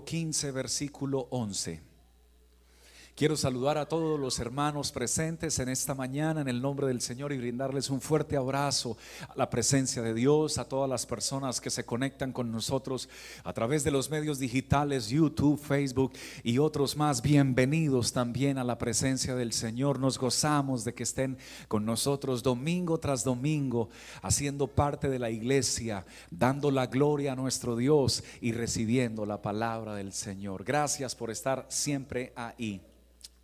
15, versículo 11. Quiero saludar a todos los hermanos presentes en esta mañana en el nombre del Señor y brindarles un fuerte abrazo a la presencia de Dios, a todas las personas que se conectan con nosotros a través de los medios digitales, YouTube, Facebook y otros más. Bienvenidos también a la presencia del Señor. Nos gozamos de que estén con nosotros domingo tras domingo, haciendo parte de la iglesia, dando la gloria a nuestro Dios y recibiendo la palabra del Señor. Gracias por estar siempre ahí.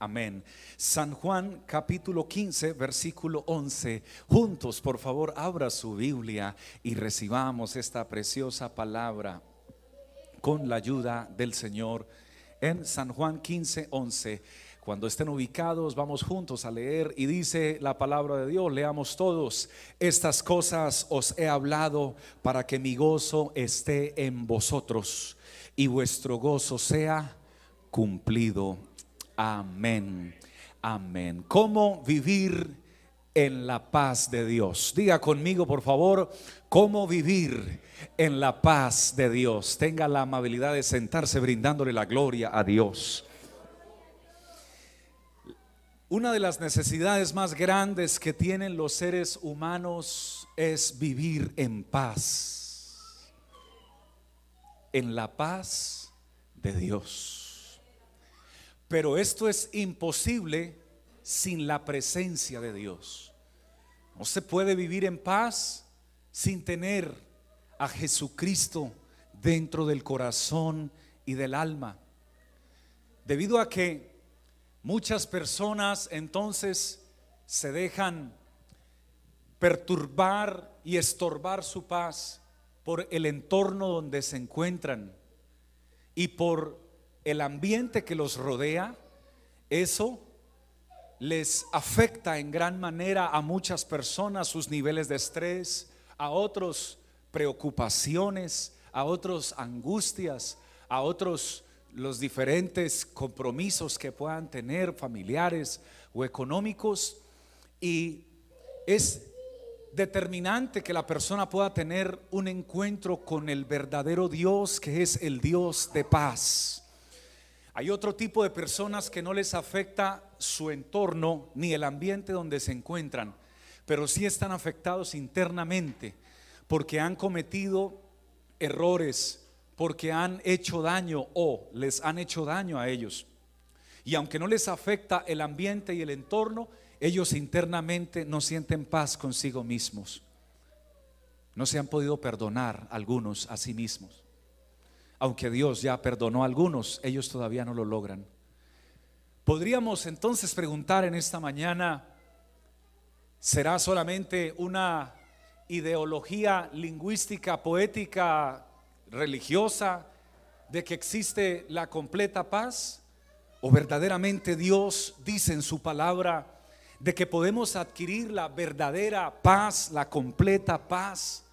Amén. San Juan capítulo 15, versículo 11. Juntos, por favor, abra su Biblia y recibamos esta preciosa palabra con la ayuda del Señor en San Juan 15, 11. Cuando estén ubicados, vamos juntos a leer y dice la palabra de Dios, leamos todos, estas cosas os he hablado para que mi gozo esté en vosotros y vuestro gozo sea cumplido. Amén. Amén. ¿Cómo vivir en la paz de Dios? Diga conmigo, por favor, ¿cómo vivir en la paz de Dios? Tenga la amabilidad de sentarse brindándole la gloria a Dios. Una de las necesidades más grandes que tienen los seres humanos es vivir en paz. En la paz de Dios. Pero esto es imposible sin la presencia de Dios. No se puede vivir en paz sin tener a Jesucristo dentro del corazón y del alma. Debido a que muchas personas entonces se dejan perturbar y estorbar su paz por el entorno donde se encuentran y por el ambiente que los rodea, eso les afecta en gran manera a muchas personas sus niveles de estrés, a otros preocupaciones, a otros angustias, a otros los diferentes compromisos que puedan tener familiares o económicos y es determinante que la persona pueda tener un encuentro con el verdadero Dios que es el Dios de paz. Hay otro tipo de personas que no les afecta su entorno ni el ambiente donde se encuentran, pero sí están afectados internamente porque han cometido errores, porque han hecho daño o les han hecho daño a ellos. Y aunque no les afecta el ambiente y el entorno, ellos internamente no sienten paz consigo mismos. No se han podido perdonar algunos a sí mismos aunque Dios ya perdonó a algunos, ellos todavía no lo logran. Podríamos entonces preguntar en esta mañana, ¿será solamente una ideología lingüística, poética, religiosa de que existe la completa paz? ¿O verdaderamente Dios dice en su palabra de que podemos adquirir la verdadera paz, la completa paz?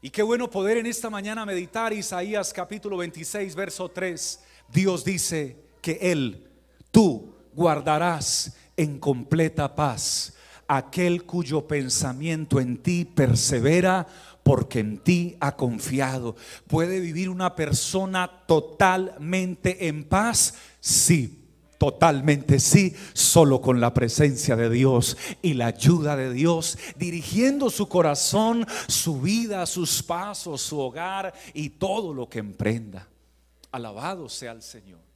Y qué bueno poder en esta mañana meditar Isaías capítulo 26, verso 3. Dios dice que Él, tú guardarás en completa paz aquel cuyo pensamiento en ti persevera porque en ti ha confiado. ¿Puede vivir una persona totalmente en paz? Sí, Totalmente sí, solo con la presencia de Dios y la ayuda de Dios, dirigiendo su corazón, su vida, sus pasos, su hogar y todo lo que emprenda. Alabado sea el Señor.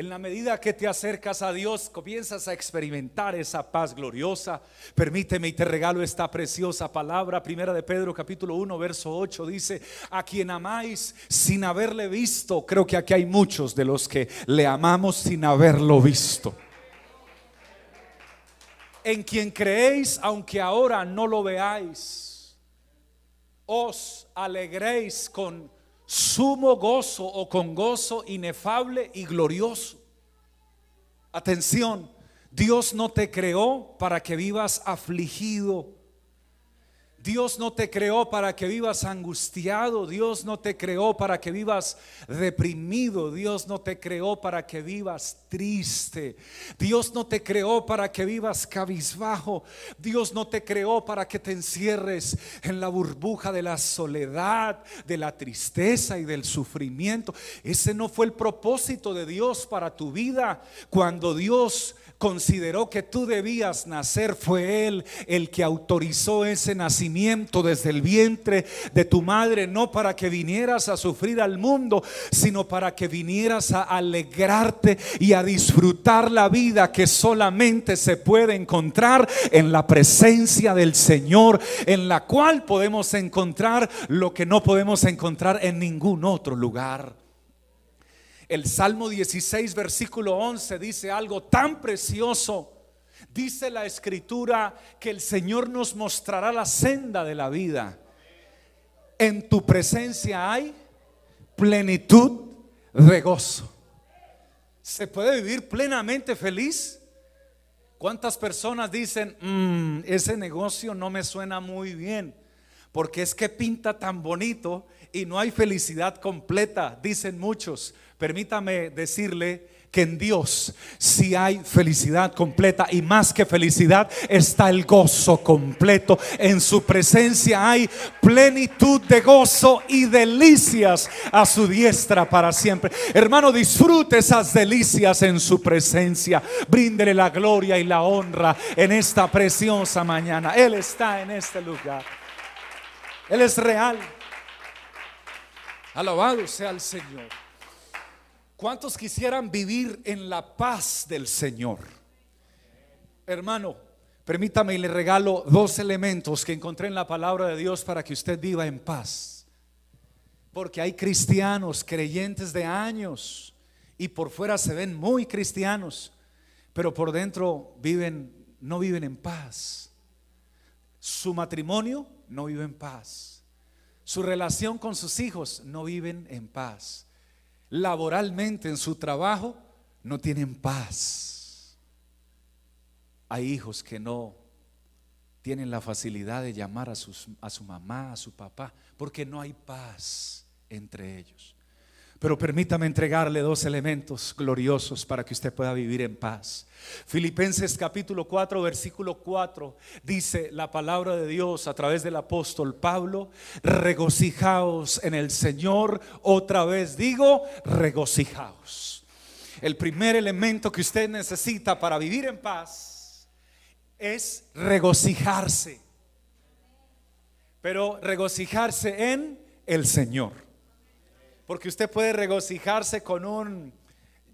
En la medida que te acercas a Dios, comienzas a experimentar esa paz gloriosa. Permíteme y te regalo esta preciosa palabra. Primera de Pedro capítulo 1, verso 8 dice, a quien amáis sin haberle visto. Creo que aquí hay muchos de los que le amamos sin haberlo visto. En quien creéis, aunque ahora no lo veáis, os alegréis con sumo gozo o con gozo inefable y glorioso. Atención, Dios no te creó para que vivas afligido. Dios no te creó para que vivas angustiado, Dios no te creó para que vivas deprimido, Dios no te creó para que vivas triste, Dios no te creó para que vivas cabizbajo, Dios no te creó para que te encierres en la burbuja de la soledad, de la tristeza y del sufrimiento. Ese no fue el propósito de Dios para tu vida. Cuando Dios consideró que tú debías nacer, fue Él el que autorizó ese nacimiento desde el vientre de tu madre, no para que vinieras a sufrir al mundo, sino para que vinieras a alegrarte y a disfrutar la vida que solamente se puede encontrar en la presencia del Señor, en la cual podemos encontrar lo que no podemos encontrar en ningún otro lugar. El Salmo 16, versículo 11 dice algo tan precioso. Dice la escritura que el Señor nos mostrará la senda de la vida. En tu presencia hay plenitud de gozo. ¿Se puede vivir plenamente feliz? ¿Cuántas personas dicen, mm, ese negocio no me suena muy bien? Porque es que pinta tan bonito y no hay felicidad completa, dicen muchos. Permítame decirle que en Dios si hay felicidad completa y más que felicidad está el gozo completo. En su presencia hay plenitud de gozo y delicias a su diestra para siempre. Hermano, disfrute esas delicias en su presencia. Bríndele la gloria y la honra en esta preciosa mañana. Él está en este lugar. Él es real. Alabado sea el Señor. ¿Cuántos quisieran vivir en la paz del Señor? Hermano, permítame y le regalo dos elementos que encontré en la palabra de Dios para que usted viva en paz. Porque hay cristianos, creyentes de años, y por fuera se ven muy cristianos, pero por dentro viven, no viven en paz. Su matrimonio no vive en paz. Su relación con sus hijos no viven en paz laboralmente en su trabajo, no tienen paz. Hay hijos que no tienen la facilidad de llamar a, a su mamá, a su papá, porque no hay paz entre ellos. Pero permítame entregarle dos elementos gloriosos para que usted pueda vivir en paz. Filipenses capítulo 4, versículo 4 dice la palabra de Dios a través del apóstol Pablo, regocijaos en el Señor, otra vez digo, regocijaos. El primer elemento que usted necesita para vivir en paz es regocijarse. Pero regocijarse en el Señor. Porque usted puede regocijarse con un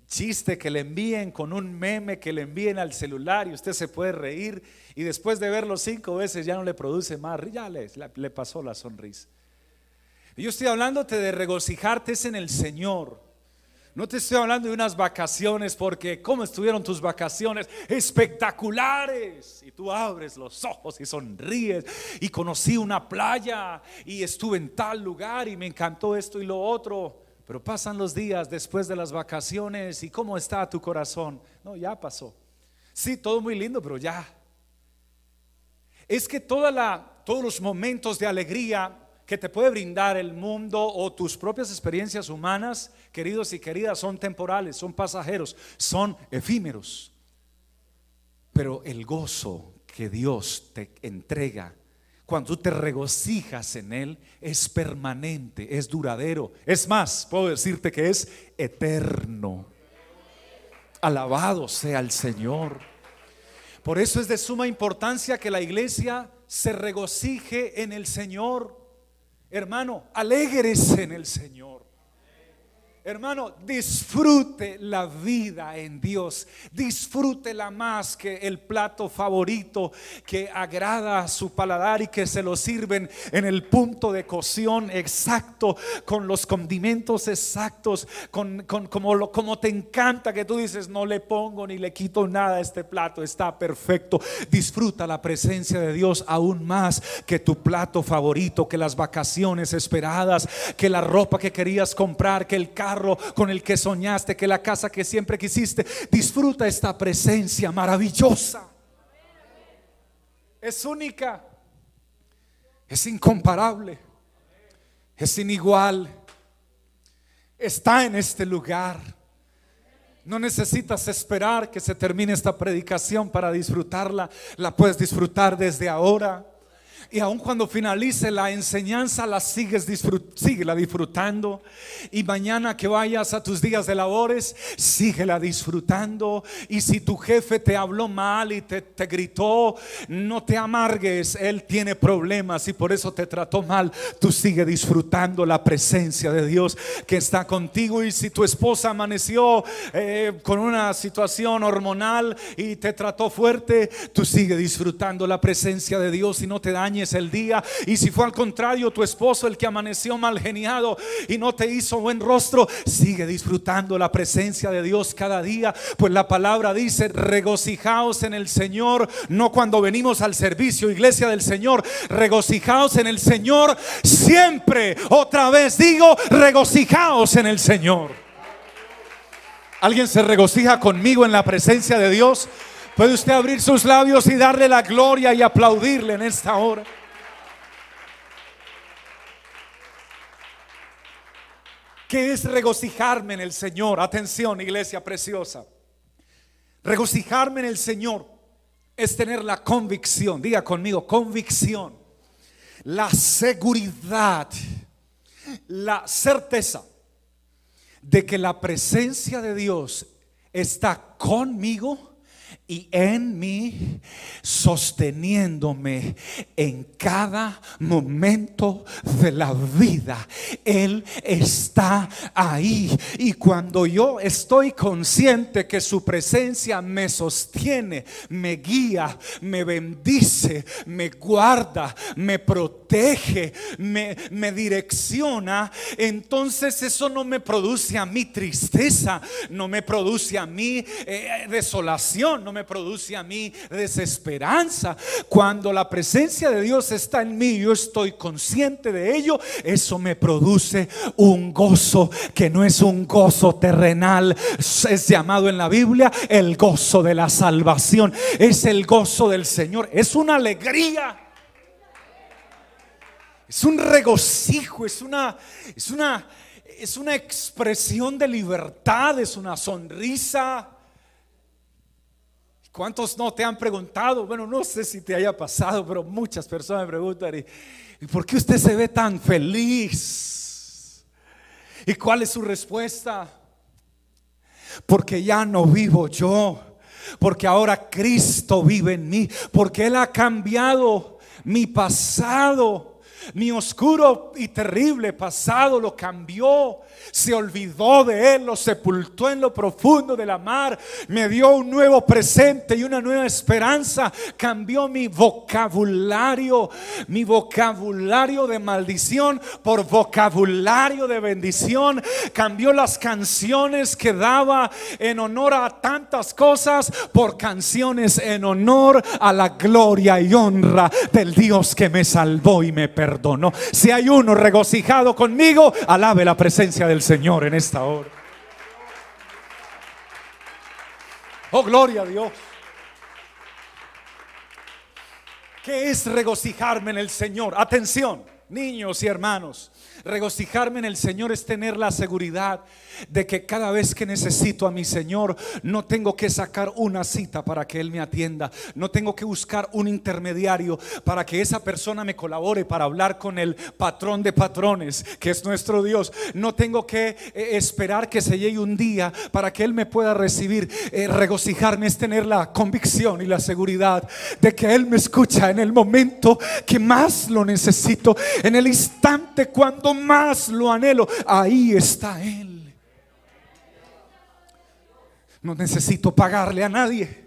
chiste que le envíen, con un meme que le envíen al celular y usted se puede reír y después de verlo cinco veces ya no le produce más, ya le, pasó la sonrisa. yo estoy hablándote de regocijarte es en el Señor. No te estoy hablando de unas vacaciones porque ¿cómo estuvieron tus vacaciones? Espectaculares. Y tú abres los ojos y sonríes. Y conocí una playa y estuve en tal lugar y me encantó esto y lo otro. Pero pasan los días después de las vacaciones y ¿cómo está tu corazón? No, ya pasó. Sí, todo muy lindo, pero ya. Es que todos los momentos de alegría que te puede brindar el mundo o tus propias experiencias humanas, queridos y queridas, son temporales, son pasajeros, son efímeros. Pero el gozo que Dios te entrega cuando tú te regocijas en Él es permanente, es duradero. Es más, puedo decirte que es eterno. Alabado sea el Señor. Por eso es de suma importancia que la iglesia se regocije en el Señor. Hermano, alégrese en el Señor. Hermano, disfrute la vida en Dios. Disfrútela más que el plato favorito que agrada a su paladar y que se lo sirven en el punto de cocción exacto, con los condimentos exactos, con, como, lo, como te encanta que tú dices, no le pongo ni le quito nada a este plato, está perfecto. Disfruta la presencia de Dios aún más que tu plato favorito, que las vacaciones esperadas, que la ropa que querías comprar, que el carro con el que soñaste, que la casa que siempre quisiste. Disfruta esta presencia maravillosa. Es única. Es incomparable. Es inigual. Está en este lugar. No necesitas esperar que se termine esta predicación para disfrutarla. La puedes disfrutar desde ahora. Y aun cuando finalice la enseñanza, la sigues síguela disfrutando. Y mañana que vayas a tus días de labores, síguela disfrutando. Y si tu jefe te habló mal y te, te gritó, no te amargues. Él tiene problemas y por eso te trató mal. Tú sigue disfrutando la presencia de Dios que está contigo. Y si tu esposa amaneció eh, con una situación hormonal y te trató fuerte, tú sigue disfrutando la presencia de Dios y no te dañes el día. Y si fue al contrario, tu esposo el que amaneció mal geniado y no te hizo buen rostro, sigue disfrutando la presencia de Dios cada día. Pues la palabra dice, regocijaos en el Señor, no cuando venimos al servicio, iglesia del Señor, regocijaos en el Señor siempre. Otra vez digo, regocijaos en el Señor. ¿Alguien se regocija conmigo en la presencia de Dios? Puede usted abrir sus labios y darle la gloria y aplaudirle en esta hora. ¿Qué es regocijarme en el Señor? Atención, iglesia preciosa. Regocijarme en el Señor es tener la convicción, diga conmigo, convicción, la seguridad, la certeza de que la presencia de Dios está conmigo y en mí, sosteniéndome en cada momento de la vida. Él está ahí. Y cuando yo estoy consciente que su presencia me sostiene, me guía, me bendice, me guarda, me protege, me, me direcciona, entonces eso no me produce a mí tristeza, no me produce a mí eh, desolación, me produce a mí desesperanza. Cuando la presencia de Dios está en mí, yo estoy consciente de ello, eso me produce un gozo que no es un gozo terrenal, es llamado en la Biblia el gozo de la salvación, es el gozo del Señor, es una alegría. Es un regocijo, es una, es una, es una expresión de libertad, es una sonrisa, ¿Cuántos no te han preguntado? Bueno, no sé si te haya pasado, pero muchas personas me preguntan, ¿y, por qué usted se ve tan feliz? ¿Y cuál es su respuesta? Porque ya no vivo yo, porque ahora Cristo vive en mí, porque Él ha cambiado mi pasado, mi oscuro y terrible pasado lo cambió se olvidó de él, lo sepultó en lo profundo de la mar, me dio un nuevo presente y una nueva esperanza, cambió mi vocabulario, mi vocabulario de maldición por vocabulario de bendición, cambió las canciones que daba en honor a tantas cosas por canciones en honor a la gloria y honra del Dios que me salvó y me perdonó. Si hay uno regocijado conmigo, alabe la presencia del Señor en esta hora. Oh, gloria a Dios. ¿Qué es regocijarme en el Señor? Atención, niños y hermanos. Regocijarme en el Señor es tener la seguridad de que cada vez que necesito a mi Señor, no tengo que sacar una cita para que Él me atienda. No tengo que buscar un intermediario para que esa persona me colabore para hablar con el patrón de patrones, que es nuestro Dios. No tengo que eh, esperar que se llegue un día para que Él me pueda recibir. Eh, regocijarme es tener la convicción y la seguridad de que Él me escucha en el momento que más lo necesito, en el instante cuando más lo anhelo. Ahí está Él. No necesito pagarle a nadie.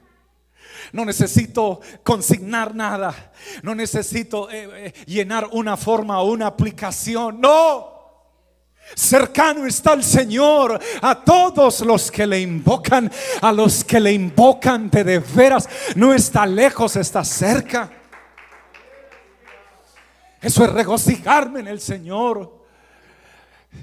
No necesito consignar nada. No necesito eh, eh, llenar una forma o una aplicación. No. Cercano está el Señor a todos los que le invocan, a los que le invocan de, de veras. No está lejos, está cerca. Eso es regocijarme en el Señor.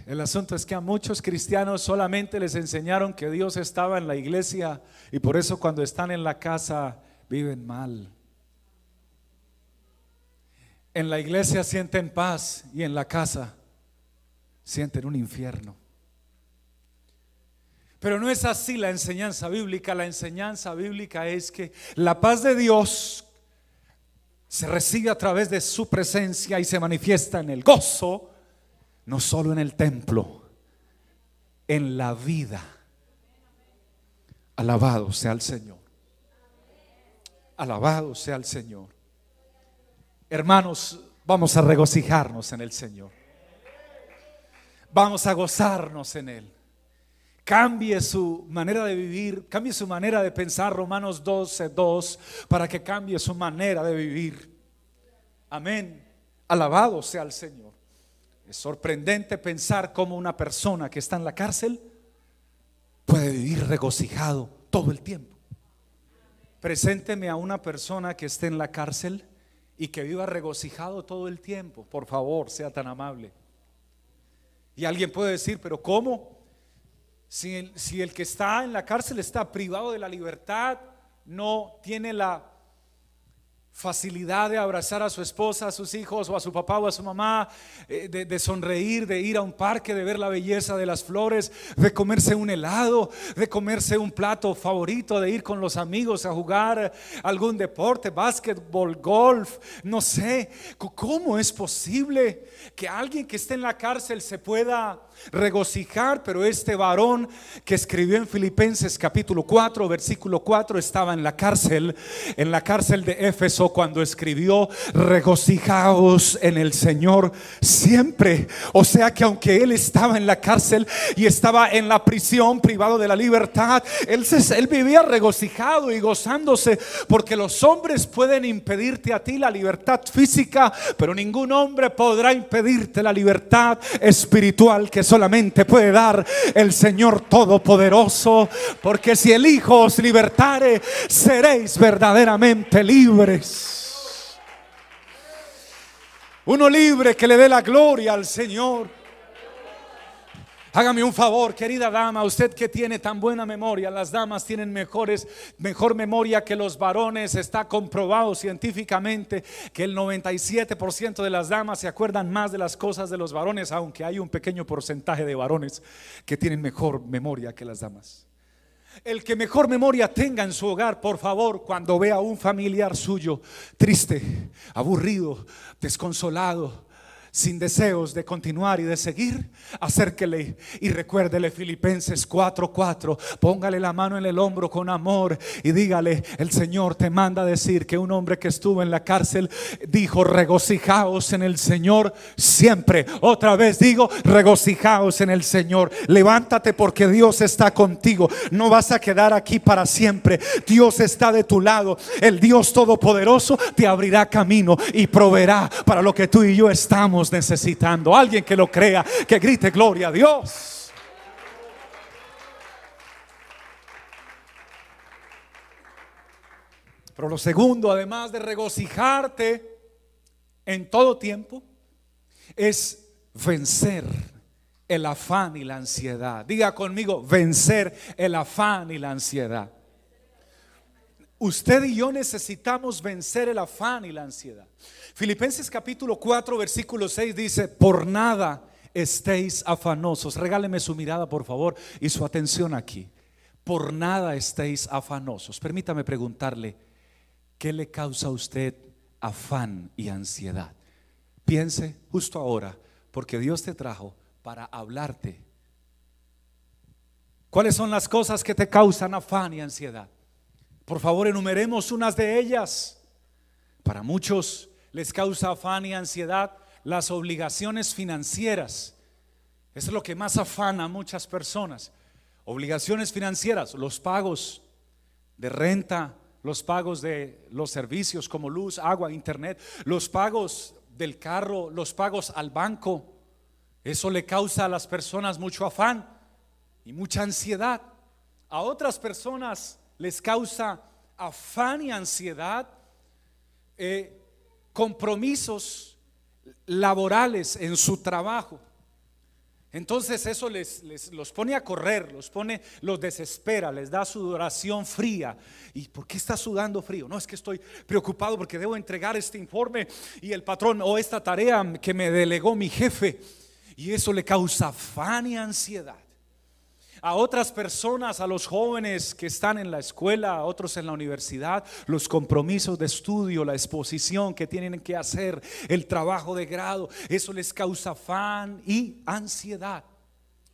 El asunto es que a muchos cristianos solamente les enseñaron que Dios estaba en la iglesia y por eso cuando están en la casa viven mal. En la iglesia sienten paz y en la casa sienten un infierno. Pero no es así la enseñanza bíblica. La enseñanza bíblica es que la paz de Dios se recibe a través de su presencia y se manifiesta en el gozo, no solo en el templo, en la vida. Alabado sea el Señor. Alabado sea el Señor. Hermanos, vamos a regocijarnos en el Señor. Vamos a gozarnos en Él cambie su manera de vivir, cambie su manera de pensar, Romanos 12, 2, para que cambie su manera de vivir. Amén. Alabado sea el Señor. Es sorprendente pensar cómo una persona que está en la cárcel puede vivir regocijado todo el tiempo. Presénteme a una persona que esté en la cárcel y que viva regocijado todo el tiempo. Por favor, sea tan amable. Y alguien puede decir, pero ¿cómo? Si el, que está en la cárcel está privado de la libertad, no tiene la facilidad de abrazar a su esposa, a sus hijos o a su papá o a su mamá, eh, de, sonreír, de ir a un parque, de ver la belleza de las flores, de comerse un helado, de comerse un plato favorito, de ir con los amigos a jugar algún deporte, básquetbol, golf, no sé. ¿Cómo es posible que alguien que esté en la cárcel se pueda regocijar, pero este varón que escribió en Filipenses capítulo 4, versículo 4, estaba en la cárcel, en la cárcel de Éfeso cuando escribió, regocijaos en el Señor siempre. O sea que aunque él estaba en la cárcel y estaba en la prisión, privado de la libertad, él, él vivía regocijado y gozándose, porque los hombres pueden impedirte a ti la libertad física, pero ningún hombre podrá impedirte la libertad espiritual que solamente puede dar el Señor Todopoderoso. Porque si el Hijo os libertare, seréis verdaderamente libres. Uno libre que le dé la gloria al Señor. Hágame un favor, querida dama, usted que tiene tan buena memoria, las damas tienen mejores, mejor memoria que los varones. Está comprobado científicamente que el 97% de las damas se acuerdan más de las cosas de los varones, aunque hay un pequeño porcentaje de varones que tienen mejor memoria que las damas. El que mejor memoria tenga en su hogar, por favor, cuando vea a un familiar suyo triste, aburrido, desconsolado, sin deseos de continuar y de seguir, acérquele y recuérdele Filipenses 4:4. Póngale la mano en el hombro con amor y dígale, el Señor te manda decir que un hombre que estuvo en la cárcel dijo, regocijaos en el Señor siempre. Otra vez digo, regocijaos en el Señor. Levántate porque Dios está contigo. No vas a quedar aquí para siempre. Dios está de tu lado. El Dios Todopoderoso te abrirá camino y proveerá para lo que tú y yo estamos necesitando. Alguien que lo crea, que grite gloria a Dios. Pero lo segundo, además de regocijarte en todo tiempo, es vencer el afán y la ansiedad. Diga conmigo, vencer el afán y la ansiedad. Usted y yo necesitamos vencer el afán y la ansiedad. Filipenses capítulo 4, versículo 6 dice, por nada estéis afanosos. Regáleme su mirada, por favor, y su atención aquí. Por nada estéis afanosos. Permítame preguntarle, ¿qué le causa a usted afán y ansiedad? Piense justo ahora, porque Dios te trajo para hablarte. ¿Cuáles son las cosas que te causan afán y ansiedad? Por favor, enumeremos unas de ellas. Para muchos les causa afán y ansiedad las obligaciones financieras. Eso es lo que más afana a muchas personas. Obligaciones financieras, los pagos de renta, los pagos de los servicios como luz, agua, internet, los pagos del carro, los pagos al banco. Eso le causa a las personas mucho afán y mucha ansiedad. A otras personas les causa afán y ansiedad eh, compromisos laborales en su trabajo. Entonces eso les, los pone a correr, los pone, los desespera, les da sudoración fría. ¿Y por qué está sudando frío? No es que estoy preocupado porque debo entregar este informe y el patrón o esta tarea que me delegó mi jefe. Y eso le causa afán y ansiedad a otras personas, a los jóvenes que están en la escuela, a otros en la universidad, los compromisos de estudio, la exposición que tienen que hacer, el trabajo de grado, eso les causa afán y ansiedad.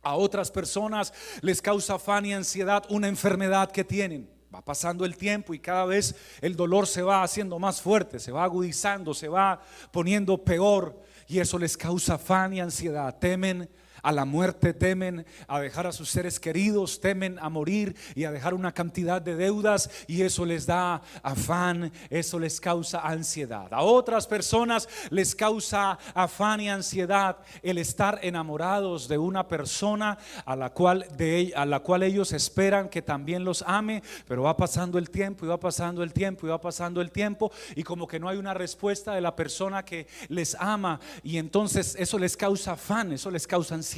A otras personas les causa afán y ansiedad una enfermedad que tienen. Va pasando el tiempo y cada vez el dolor se va haciendo más fuerte, se va agudizando, se va poniendo peor y eso les causa afán y ansiedad. Temen a la muerte, temen a dejar a sus seres queridos, temen a morir y a dejar una cantidad de deudas y eso les da afán, eso les causa ansiedad. A otras personas les causa afán y ansiedad el estar enamorados de una persona a la cual de a la cual ellos esperan que también los ame, pero va pasando el tiempo y va pasando el tiempo y va pasando el tiempo y como que no hay una respuesta de la persona que les ama y entonces eso les causa afán, eso les causa ansiedad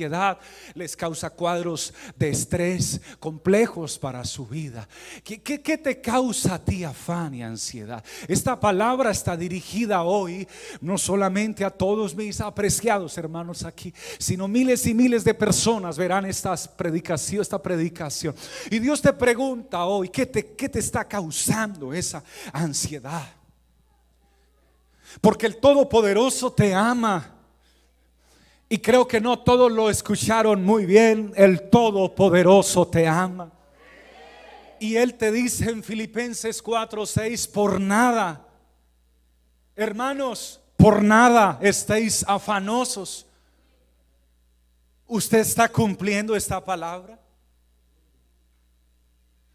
les causa cuadros de estrés complejos para su vida. ¿Qué, te causa a ti afán y ansiedad? Esta palabra está dirigida hoy no solamente a todos mis apreciados hermanos aquí, sino miles y miles de personas verán predicación, esta predicación. Y Dios te pregunta hoy, ¿qué te, qué te está causando esa ansiedad? Porque el Todopoderoso te ama. Y creo que no todos lo escucharon muy bien. El Todopoderoso te ama. Y Él te dice en Filipenses 4, 6, por nada, hermanos, por nada estéis afanosos. ¿Usted está cumpliendo esta palabra?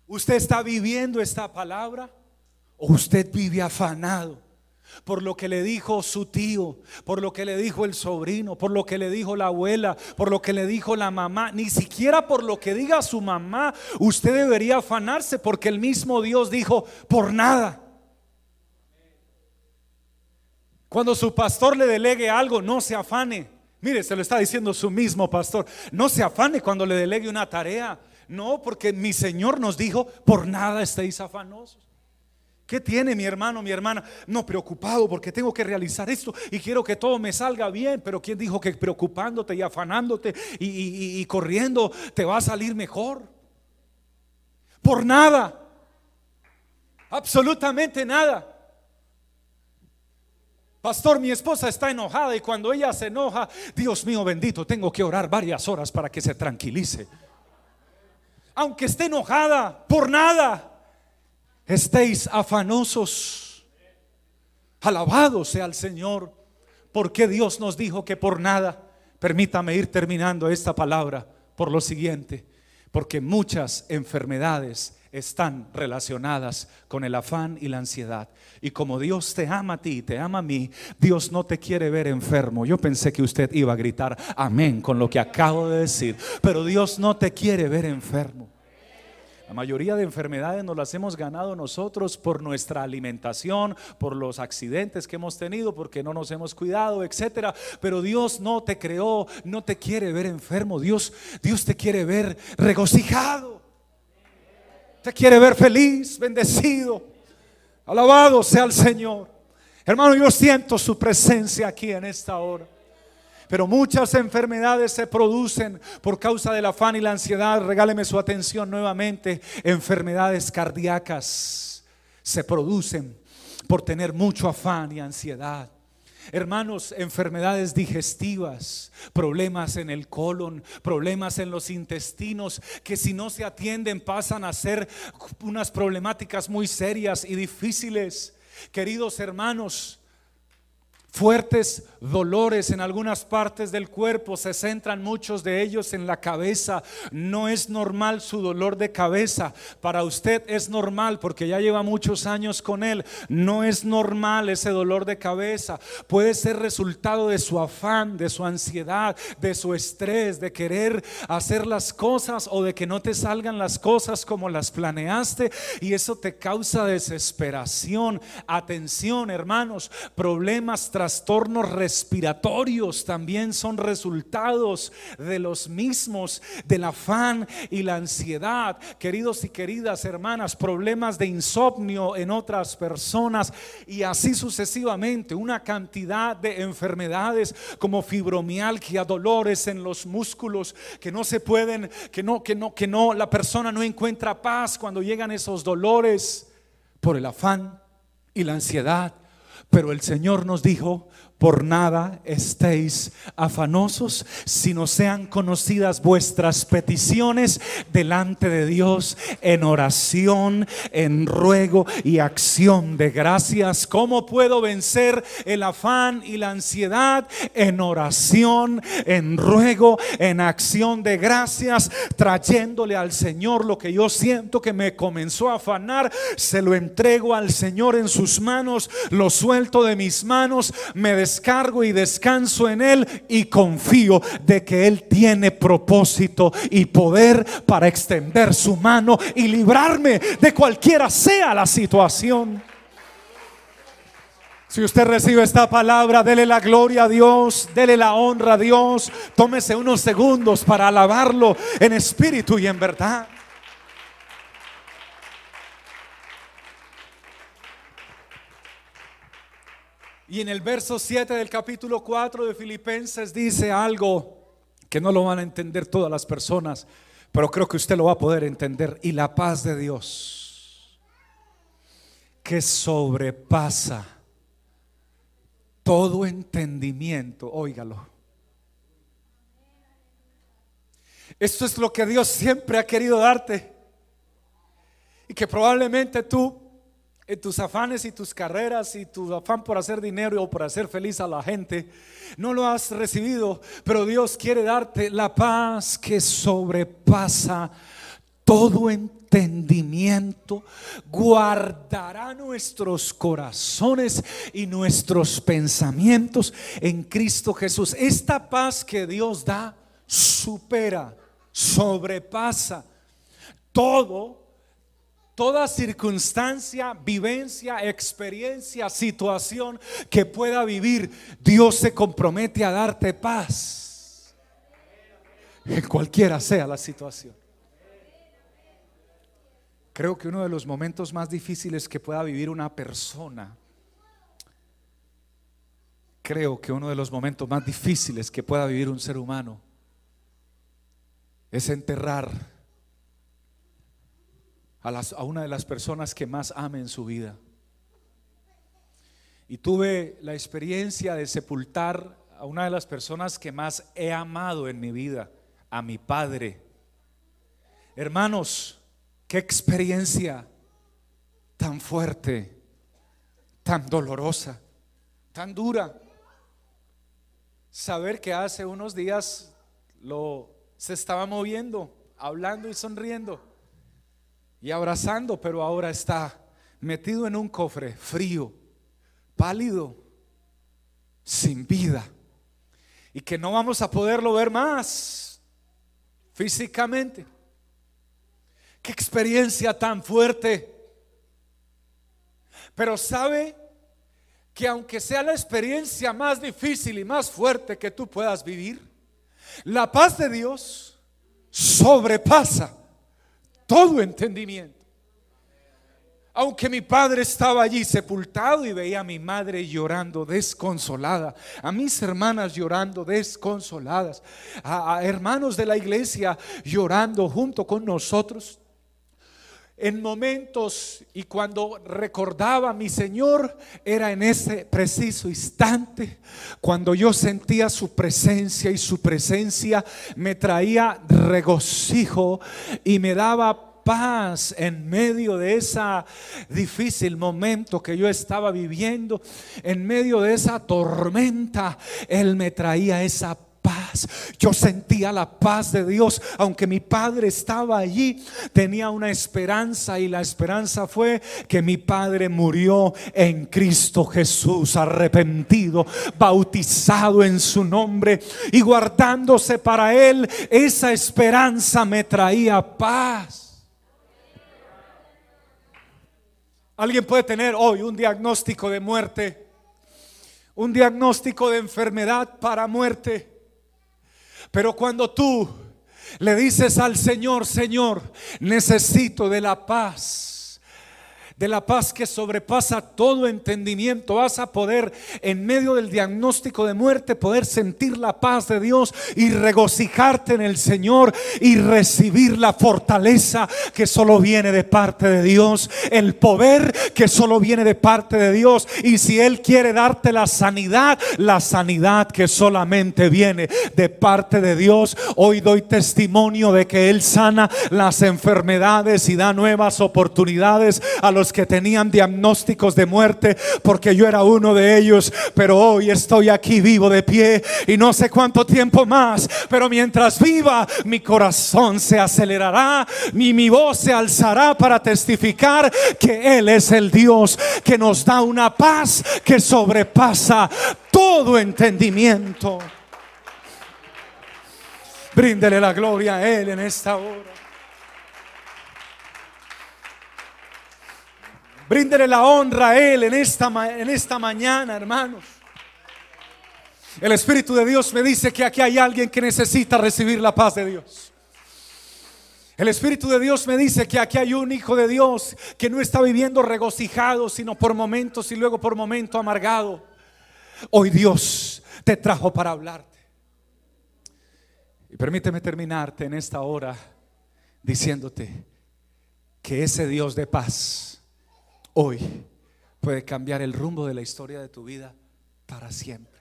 ¿Usted está viviendo esta palabra? ¿O usted vive afanado? Por lo que le dijo su tío, por lo que le dijo el sobrino, por lo que le dijo la abuela, por lo que le dijo la mamá, ni siquiera por lo que diga su mamá, usted debería afanarse porque el mismo Dios dijo, por nada. Cuando su pastor le delegue algo, no se afane. Mire, se lo está diciendo su mismo pastor. No se afane cuando le delegue una tarea. No, porque mi Señor nos dijo, por nada estéis afanosos. ¿Qué tiene mi hermano, mi hermana? No, preocupado porque tengo que realizar esto y quiero que todo me salga bien. Pero ¿quién dijo que preocupándote y afanándote y, corriendo te va a salir mejor? Por nada. Absolutamente nada. Pastor, mi esposa está enojada y cuando ella se enoja, Dios mío bendito, tengo que orar varias horas para que se tranquilice. Aunque esté enojada, por nada estéis afanosos. Alabado sea el Señor, porque Dios nos dijo que por nada, permítame ir terminando esta palabra por lo siguiente, porque muchas enfermedades están relacionadas con el afán y la ansiedad. Y como Dios te ama a ti, y te ama a mí, Dios no te quiere ver enfermo. Yo pensé que usted iba a gritar amén con lo que acabo de decir, pero Dios no te quiere ver enfermo. La mayoría de enfermedades nos las hemos ganado nosotros por nuestra alimentación, por los accidentes que hemos tenido, porque no nos hemos cuidado, etcétera. Pero Dios no te creó, no te quiere ver enfermo. Dios, Dios te quiere ver regocijado. Te quiere ver feliz, bendecido. Alabado sea el Señor. Hermano, yo siento su presencia aquí en esta hora. Pero muchas enfermedades se producen por causa del afán y la ansiedad. Regáleme su atención nuevamente. Enfermedades cardíacas se producen por tener mucho afán y ansiedad. Hermanos, enfermedades digestivas, problemas en el colon, problemas en los intestinos, que si no se atienden pasan a ser unas problemáticas muy serias y difíciles. Queridos hermanos, fuertes dolores en algunas partes del cuerpo, se centran muchos de ellos en la cabeza. No es normal su dolor de cabeza. Para usted es normal porque ya lleva muchos años con él. No es normal ese dolor de cabeza. Puede ser resultado de su afán, de su ansiedad, de su estrés, de querer hacer las cosas o de que no te salgan las cosas como las planeaste y eso te causa desesperación. Atención, hermanos, problemas trastornos respiratorios también son resultados de los mismos, del afán y la ansiedad. Queridos y queridas hermanas, problemas de insomnio en otras personas y así sucesivamente, una cantidad de enfermedades como fibromialgia, dolores en los músculos que no se pueden, que no, que no, que no, la persona no encuentra paz cuando llegan esos dolores por el afán y la ansiedad. Pero el Señor nos dijo, por nada estéis afanosos, sino sean conocidas vuestras peticiones delante de Dios en oración, en ruego y acción de gracias. ¿Cómo puedo vencer el afán y la ansiedad? En oración, en ruego, en acción de gracias, trayéndole al Señor lo que yo siento que me comenzó a afanar, se lo entrego al Señor en sus manos, lo de mis manos, me descargo y descanso en Él y confío de que Él tiene propósito y poder para extender su mano y librarme de cualquiera sea la situación. Si usted recibe esta palabra, dele la gloria a Dios, dele la honra a Dios, tómese unos segundos para alabarlo en espíritu y en verdad. Y en el verso 7 del capítulo 4 de Filipenses dice algo que no lo van a entender todas las personas, pero creo que usted lo va a poder entender. Y la paz de Dios, que sobrepasa todo entendimiento, óigalo. Esto es lo que Dios siempre ha querido darte. Y que probablemente tú en tus afanes y tus carreras y tu afán por hacer dinero o por hacer feliz a la gente, no lo has recibido, pero Dios quiere darte la paz que sobrepasa todo entendimiento, guardará nuestros corazones y nuestros pensamientos en Cristo Jesús. Esta paz que Dios da supera, sobrepasa todo toda circunstancia, vivencia, experiencia, situación que pueda vivir, Dios se compromete a darte paz. En cualquiera sea la situación. Creo que uno de los momentos más difíciles que pueda vivir una persona, creo que uno de los momentos más difíciles que pueda vivir un ser humano es enterrar a, una de las personas que más ame en su vida. Y tuve la experiencia de sepultar a una de las personas que más he amado en mi vida, a mi padre. Hermanos, qué experiencia tan fuerte, tan dolorosa, tan dura. Saber que hace unos días lo se estaba moviendo, hablando y sonriendo y abrazando, pero ahora está metido en un cofre frío, pálido, sin vida. Y que no vamos a poderlo ver más físicamente. Qué experiencia tan fuerte. Pero sabe que aunque sea la experiencia más difícil y más fuerte que tú puedas vivir, la paz de Dios sobrepasa todo entendimiento. Aunque mi padre estaba allí sepultado y veía a mi madre llorando desconsolada, a mis hermanas llorando desconsoladas, a, hermanos de la iglesia llorando junto con nosotros, en momentos y cuando recordaba a mi Señor, era en ese preciso instante, cuando yo sentía su presencia y su presencia me traía regocijo y me daba paz en medio de ese difícil momento que yo estaba viviendo, en medio de esa tormenta, Él me traía esa paz Yo sentía la paz de Dios, aunque mi padre estaba allí, tenía una esperanza y la esperanza fue que mi padre murió en Cristo Jesús, arrepentido, bautizado en su nombre y guardándose para él, esa esperanza me traía paz. Alguien puede tener hoy un diagnóstico de muerte un diagnóstico de enfermedad para muerte. Pero cuando tú le dices al Señor, Señor, necesito de la paz de la paz que sobrepasa todo entendimiento. Vas a poder, en medio del diagnóstico de muerte, poder sentir la paz de Dios y regocijarte en el Señor y recibir la fortaleza que solo viene de parte de Dios, el poder que solo viene de parte de Dios. Y si Él quiere darte la sanidad, la sanidad que solamente viene de parte de Dios, hoy doy testimonio de que Él sana las enfermedades y da nuevas oportunidades a los que tenían diagnósticos de muerte, porque yo era uno de ellos, pero hoy estoy aquí vivo de pie y no sé cuánto tiempo más, pero mientras viva, mi corazón se acelerará, ni mi voz se alzará para testificar que Él es el Dios que nos da una paz que sobrepasa todo entendimiento. Bríndele la gloria a Él en esta hora. Bríndele la honra a Él en esta, en esta mañana, hermanos. El Espíritu de Dios me dice que aquí hay alguien que necesita recibir la paz de Dios. El Espíritu de Dios me dice que aquí hay un hijo de Dios que no está viviendo regocijado, sino por momentos y luego por momento amargado. Hoy Dios te trajo para hablarte. Y permíteme terminarte en esta hora diciéndote que ese Dios de paz hoy puede cambiar el rumbo de la historia de tu vida para siempre.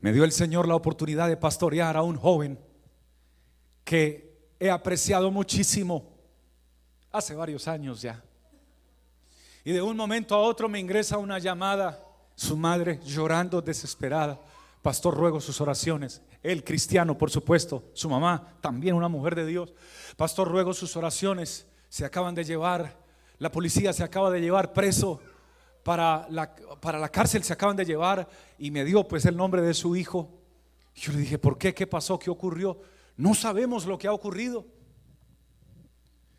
Me dio el Señor la oportunidad de pastorear a un joven que he apreciado muchísimo hace varios años ya. Y de un momento a otro me ingresa una llamada, su madre llorando desesperada. Pastor, ruego sus oraciones. Él cristiano, por supuesto. Su mamá, también una mujer de Dios. Pastor, ruego sus oraciones. Se acaban de llevar la policía se acaba de llevar preso para la, para la cárcel, se acaban de llevar y me dio pues el nombre de su hijo. Yo le dije, ¿por qué? ¿Qué pasó? ¿Qué ocurrió? No sabemos lo que ha ocurrido.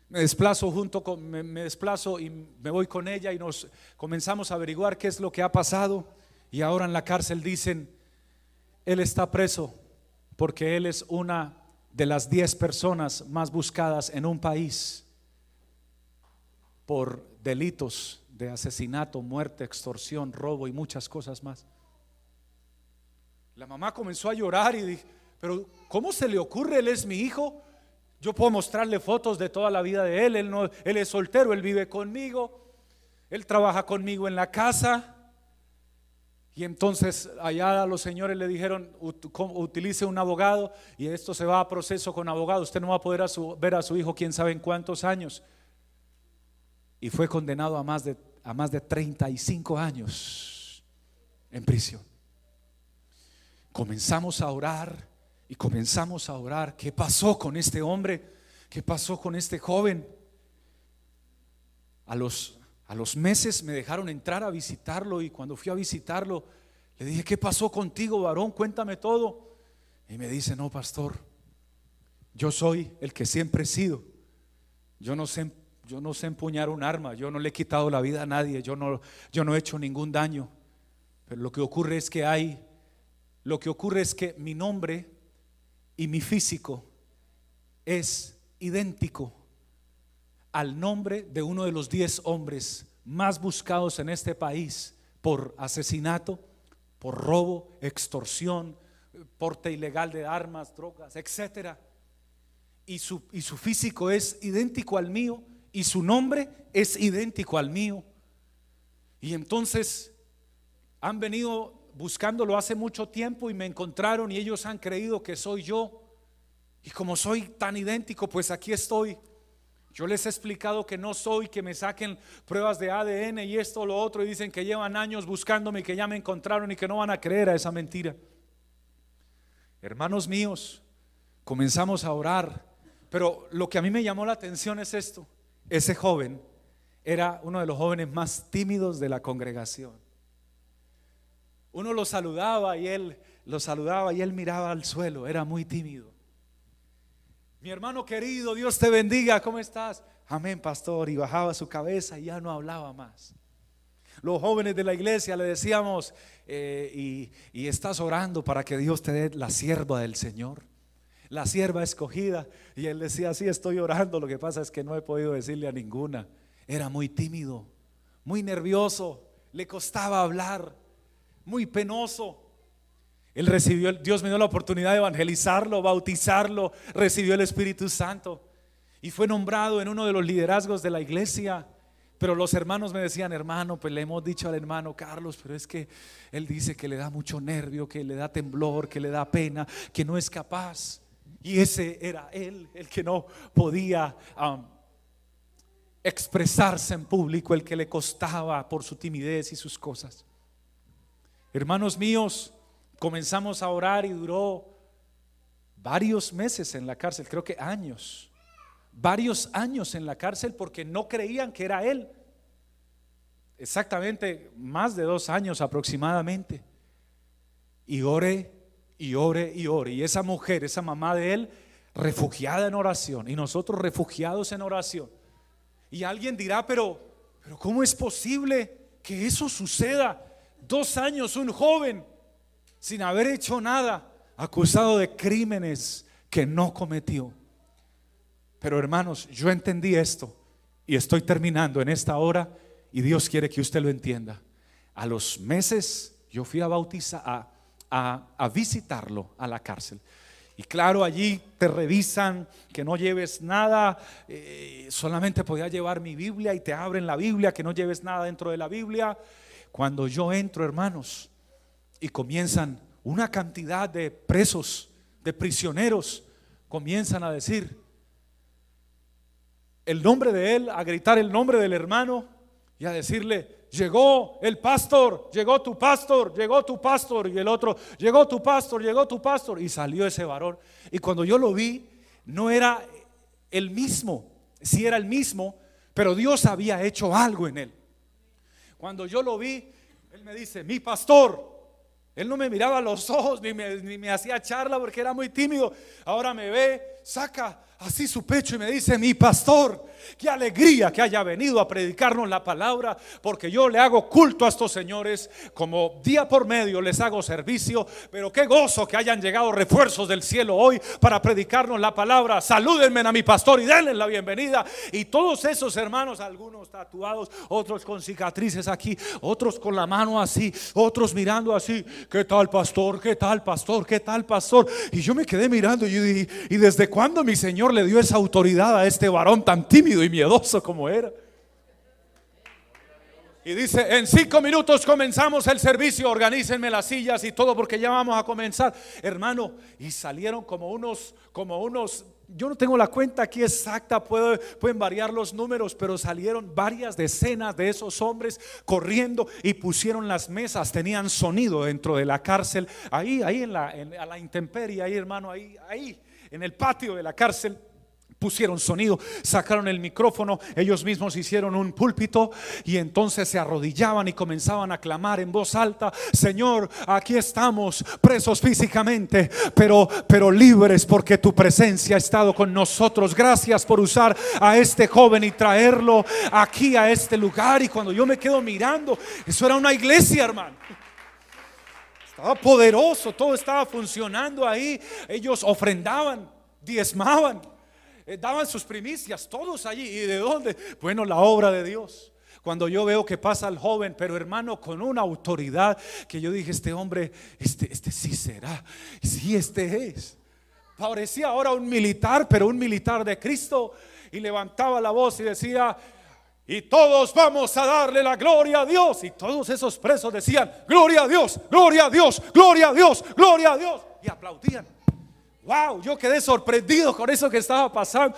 Me desplazo junto con, me, me, desplazo y me voy con ella y nos comenzamos a averiguar qué es lo que ha pasado. Y ahora en la cárcel dicen, él está preso porque él es una de las 10 personas más buscadas en un país por delitos de asesinato, muerte, extorsión, robo y muchas cosas más. La mamá comenzó a llorar y dije, pero ¿cómo se le ocurre? Él es mi hijo. Yo puedo mostrarle fotos de toda la vida de él. Él, no, él es soltero, él vive conmigo. Él trabaja conmigo en la casa. Y entonces allá los señores le dijeron, utilice un abogado y esto se va a proceso con abogado. Usted no va a poder ver a su hijo quién sabe en cuántos años y fue condenado a más de, a más de 35 años en prisión. Comenzamos a orar y comenzamos a orar. ¿Qué pasó con este hombre? ¿Qué pasó con este joven? A los, a los meses me dejaron entrar a visitarlo y cuando fui a visitarlo le dije, ¿qué pasó contigo, varón? Cuéntame todo. Y me dice, no, pastor, yo soy el que siempre he sido. Yo no sé yo no sé empuñar un arma, yo no le he quitado la vida a nadie, yo no, yo no he hecho ningún daño. Pero lo que ocurre es que hay, lo que ocurre es que mi nombre y mi físico es idéntico al nombre de uno de los diez hombres más buscados en este país por asesinato, por robo, extorsión, porte ilegal de armas, drogas, etc. Y su, y su físico es idéntico al mío y su nombre es idéntico al mío. Y entonces han venido buscándolo hace mucho tiempo y me encontraron y ellos han creído que soy yo. Y como soy tan idéntico, pues aquí estoy. Yo les he explicado que no soy, que me saquen pruebas de ADN y esto o lo otro y dicen que llevan años buscándome y que ya me encontraron y que no van a creer a esa mentira. Hermanos míos, comenzamos a orar, pero lo que a mí me llamó la atención es esto. Ese joven era uno de los jóvenes más tímidos de la congregación. Uno lo saludaba y él lo saludaba y él miraba al suelo, era muy tímido. Mi hermano querido, Dios te bendiga, ¿cómo estás? Amén, pastor. Y bajaba su cabeza y ya no hablaba más. Los jóvenes de la iglesia le decíamos, eh, y, y estás orando para que Dios te dé la sierva del Señor la sierva escogida. Y él decía, sí, estoy orando, lo que pasa es que no he podido decirle a ninguna. Era muy tímido, muy nervioso, le costaba hablar, muy penoso. Él recibió, Dios me dio la oportunidad de evangelizarlo, bautizarlo, recibió el Espíritu Santo y fue nombrado en uno de los liderazgos de la iglesia. Pero los hermanos me decían, hermano, pues le hemos dicho al hermano Carlos, pero es que él dice que le da mucho nervio, que le da temblor, que le da pena, que no es capaz. Y ese era él, el que no podía um, expresarse en público, el que le costaba por su timidez y sus cosas. Hermanos míos, comenzamos a orar y duró varios meses en la cárcel, creo que años, varios años en la cárcel porque no creían que era él. Exactamente más de dos años aproximadamente. Y oré y ore y ore. Y esa mujer, esa mamá de él, refugiada en oración. Y nosotros refugiados en oración. Y alguien dirá, pero, pero ¿cómo es posible que eso suceda? Dos años, un joven, sin haber hecho nada, acusado de crímenes que no cometió. Pero hermanos, yo entendí esto y estoy terminando en esta hora y Dios quiere que usted lo entienda. A los meses yo fui a bautizar, a, a, visitarlo a la cárcel. Y claro, allí te revisan que no lleves nada, eh, solamente podía llevar mi Biblia y te abren la Biblia, que no lleves nada dentro de la Biblia. Cuando yo entro, hermanos, y comienzan una cantidad de presos, de prisioneros, comienzan a decir el nombre de él, a gritar el nombre del hermano y a decirle, Llegó el pastor, llegó tu pastor, llegó tu pastor. Y el otro, llegó tu pastor, llegó tu pastor. Y salió ese varón. Y cuando yo lo vi, no era el mismo. Sí era el mismo, pero Dios había hecho algo en él. Cuando yo lo vi, él me dice, mi pastor. Él no me miraba a los ojos ni me, ni me hacía charla porque era muy tímido. Ahora me ve, saca así su pecho y me dice, mi pastor, qué alegría que haya venido a predicarnos la palabra, porque yo le hago culto a estos señores, como día por medio les hago servicio, pero qué gozo que hayan llegado refuerzos del cielo hoy para predicarnos la palabra. Salúdenme a mi pastor y denle la bienvenida. Y todos esos hermanos, algunos tatuados, otros con cicatrices aquí, otros con la mano así, otros mirando así, ¿qué tal pastor? ¿Qué tal pastor? ¿Qué tal pastor? Y yo me quedé mirando y dije, ¿y desde cuándo mi Señor le dio esa autoridad a este varón tan tímido y miedoso como era. Y dice, en cinco minutos comenzamos el servicio, organícenme las sillas y todo porque ya vamos a comenzar. Hermano, y salieron como unos, como unos, yo no tengo la cuenta aquí exacta, pueden variar los números, pero salieron varias decenas de esos hombres corriendo y pusieron las mesas, tenían sonido dentro de la cárcel, ahí, ahí en la, a la intemperie, ahí hermano, ahí, ahí, en el patio de la cárcel pusieron sonido, sacaron el micrófono, ellos mismos hicieron un púlpito y entonces se arrodillaban y comenzaban a clamar en voz alta, Señor, aquí estamos presos físicamente, pero pero libres porque tu presencia ha estado con nosotros. Gracias por usar a este joven y traerlo aquí a este lugar y cuando yo me quedo mirando, eso era una iglesia, hermano. Estaba poderoso, todo estaba funcionando ahí. Ellos ofrendaban, diezmaban eh, daban sus primicias, todos allí. ¿Y de dónde? Bueno, la obra de Dios. Cuando yo veo que pasa el joven, pero hermano, con una autoridad que yo dije, este hombre, este, este sí será, sí este es. Parecía ahora un militar, pero un militar de Cristo. Y levantaba la voz y decía, y todos vamos a darle la gloria a Dios. Y todos esos presos decían, gloria a Dios, gloria a Dios, gloria a Dios, gloria a Dios. Y aplaudían. Wow, yo quedé sorprendido con eso que estaba pasando.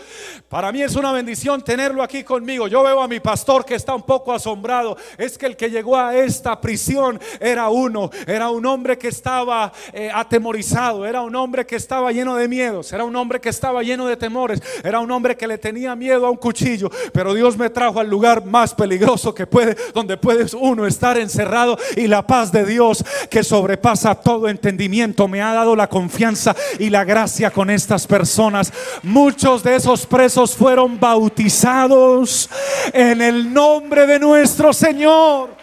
Para mí es una bendición tenerlo aquí conmigo. Yo veo a mi pastor que está un poco asombrado. Es que el que llegó a esta prisión era uno, era un hombre que estaba eh, atemorizado, era un hombre que estaba lleno de miedos, era un hombre que estaba lleno de temores, era un hombre que le tenía miedo a un cuchillo. Pero Dios me trajo al lugar más peligroso que puede, donde puede uno estar encerrado y la paz de Dios que sobrepasa todo entendimiento me ha dado la confianza y la gracia gracia con estas personas. Muchos de esos presos fueron bautizados en el nombre de nuestro Señor.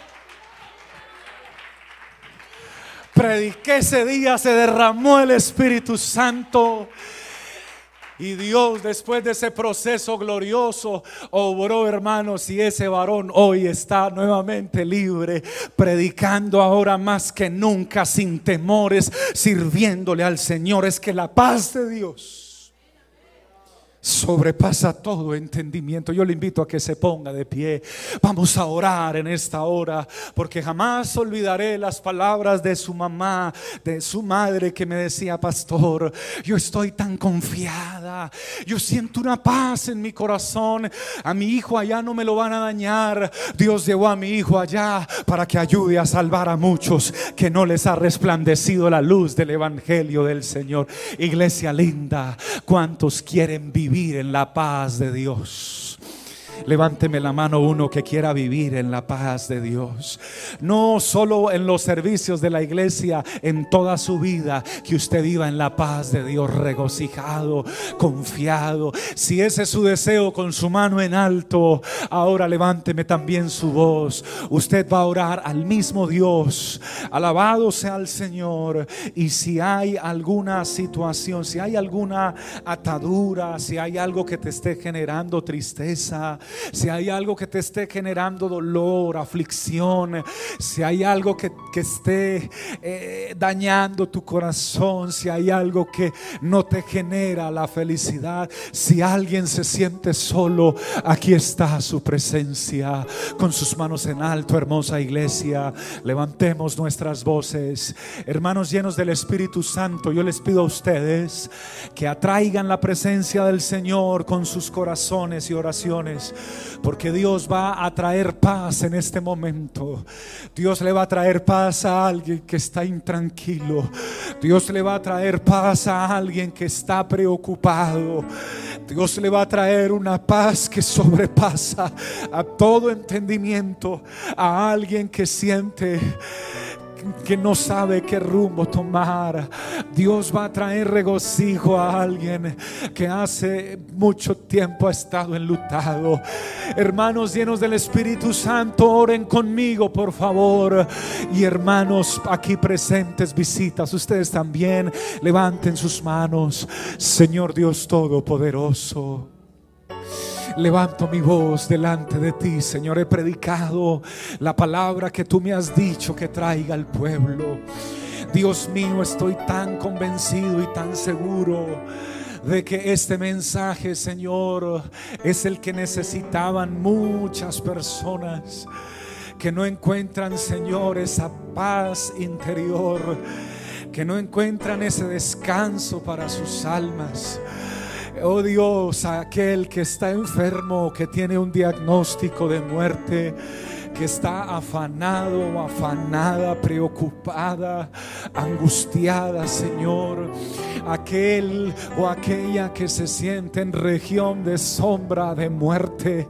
Prediqué ese día, se derramó el Espíritu Santo. Y Dios después de ese proceso glorioso obró hermanos y ese varón hoy está nuevamente libre, predicando ahora más que nunca sin temores, sirviéndole al Señor. Es que la paz de Dios sobrepasa todo entendimiento. Yo le invito a que se ponga de pie. Vamos a orar en esta hora, porque jamás olvidaré las palabras de su mamá, de su madre que me decía, pastor, yo estoy tan confiada, yo siento una paz en mi corazón, a mi hijo allá no me lo van a dañar, Dios llevó a mi hijo allá para que ayude a salvar a muchos que no les ha resplandecido la luz del Evangelio del Señor. Iglesia linda, ¿cuántos quieren vivir? En la paz de Dios. Levánteme la mano uno que quiera vivir en la paz de Dios. No solo en los servicios de la iglesia, en toda su vida, que usted viva en la paz de Dios, regocijado, confiado. Si ese es su deseo con su mano en alto, ahora levánteme también su voz. Usted va a orar al mismo Dios. Alabado sea el Señor. Y si hay alguna situación, si hay alguna atadura, si hay algo que te esté generando tristeza, si hay algo que te esté generando dolor, aflicción, si hay algo que, esté eh, dañando tu corazón, si hay algo que no te genera la felicidad, si alguien se siente solo, aquí está su presencia con sus manos en alto, hermosa iglesia. Levantemos nuestras voces, hermanos llenos del Espíritu Santo. Yo les pido a ustedes que atraigan la presencia del Señor con sus corazones y oraciones porque Dios va a traer paz en este momento. Dios le va a traer paz a alguien que está intranquilo. Dios le va a traer paz a alguien que está preocupado. Dios le va a traer una paz que sobrepasa a todo entendimiento. A alguien que siente que no sabe qué rumbo tomar. Dios va a traer regocijo a alguien que hace mucho tiempo ha estado enlutado. Hermanos llenos del Espíritu Santo, oren conmigo, por favor. Y hermanos aquí presentes, visitas, ustedes también levanten sus manos. Señor Dios Todopoderoso. Levanto mi voz delante de ti, Señor. He predicado la palabra que tú me has dicho que traiga al pueblo. Dios mío, estoy tan convencido y tan seguro de que este mensaje, Señor, es el que necesitaban muchas personas que no encuentran, Señor, esa paz interior, que no encuentran ese descanso para sus almas. Oh Dios, aquel que está enfermo, que tiene un diagnóstico de muerte que está afanado, afanada, preocupada, angustiada, Señor. Aquel o aquella que se siente en región de sombra de muerte.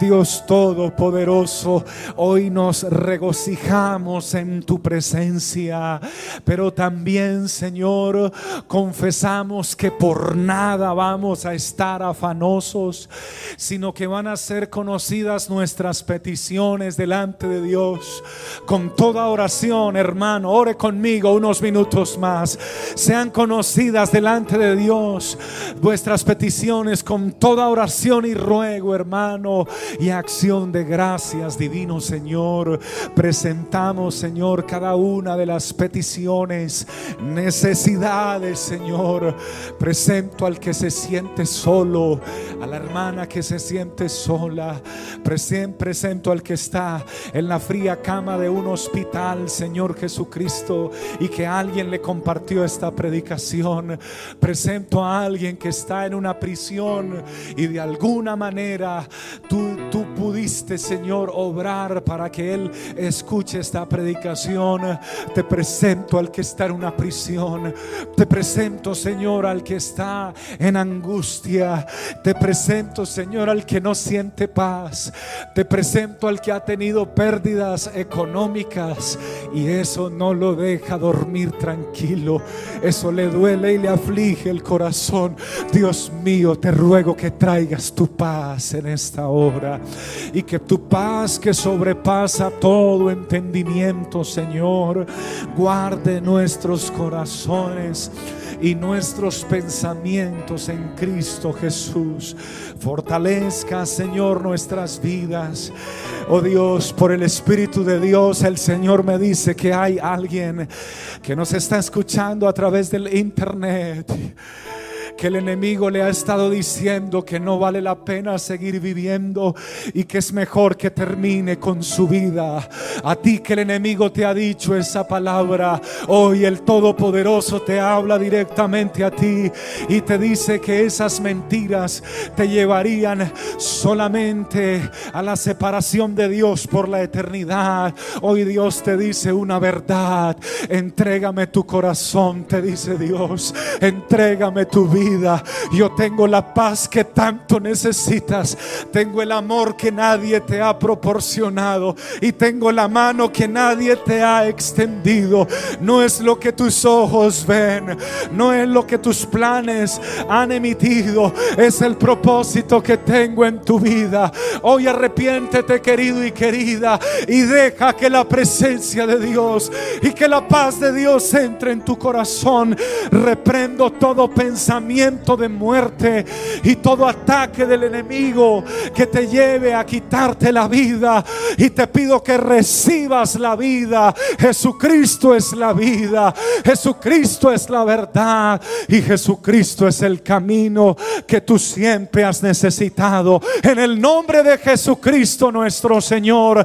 Dios Todopoderoso, hoy nos regocijamos en tu presencia, pero también, Señor, confesamos que por nada vamos a estar afanosos, sino que van a ser conocidas nuestras peticiones delante de Dios con toda oración, hermano. Ore conmigo unos minutos más. Sean conocidas delante de Dios vuestras peticiones con toda oración y ruego, hermano, y acción de gracias, divino Señor. Presentamos, Señor, cada una de las peticiones, necesidades, Señor. Presento al que se siente solo, a la hermana que se siente sola. Presento al que está en la fría cama de un hospital, Señor Jesucristo, y que alguien le compartió esta predicación. Presento a alguien que está en una prisión y de alguna manera tú, pudiste, Señor, obrar para que él escuche esta predicación. Te presento al que está en una prisión. Te presento, Señor, al que está en angustia. Te presento, Señor, al que no siente paz. Te presento al que ha tenido pérdidas económicas y eso no lo deja dormir tranquilo. Eso le duele y le aflige el corazón. Dios mío, te ruego que traigas tu paz en esta hora. Y que tu paz que sobrepasa todo entendimiento, Señor, guarde nuestros corazones y nuestros pensamientos en Cristo Jesús. Fortalezca, Señor, nuestras vidas. Oh Dios, por el Espíritu de Dios, el Señor me dice que hay alguien que nos está escuchando a través del internet que el enemigo le ha estado diciendo que no vale la pena seguir viviendo y que es mejor que termine con su vida. A ti que el enemigo te ha dicho esa palabra, hoy el Todopoderoso te habla directamente a ti y te dice que esas mentiras te llevarían solamente a la separación de Dios por la eternidad. Hoy Dios te dice una verdad, entrégame tu corazón, te dice Dios, entrégame tu vida yo tengo la paz que tanto necesitas. Tengo el amor que nadie te ha proporcionado. Y tengo la mano que nadie te ha extendido. No es lo que tus ojos ven. No es lo que tus planes han emitido. Es el propósito que tengo en tu vida. Hoy arrepiéntete querido y querida. Y deja que la presencia de Dios y que la paz de Dios entre en tu corazón. Reprendo todo pensamiento de muerte y todo ataque del enemigo que te lleve a quitarte la vida. Y te pido que recibas la vida. Jesucristo es la vida. Jesucristo es la verdad. Y Jesucristo es el camino que tú siempre has necesitado. En el nombre de Jesucristo nuestro Señor.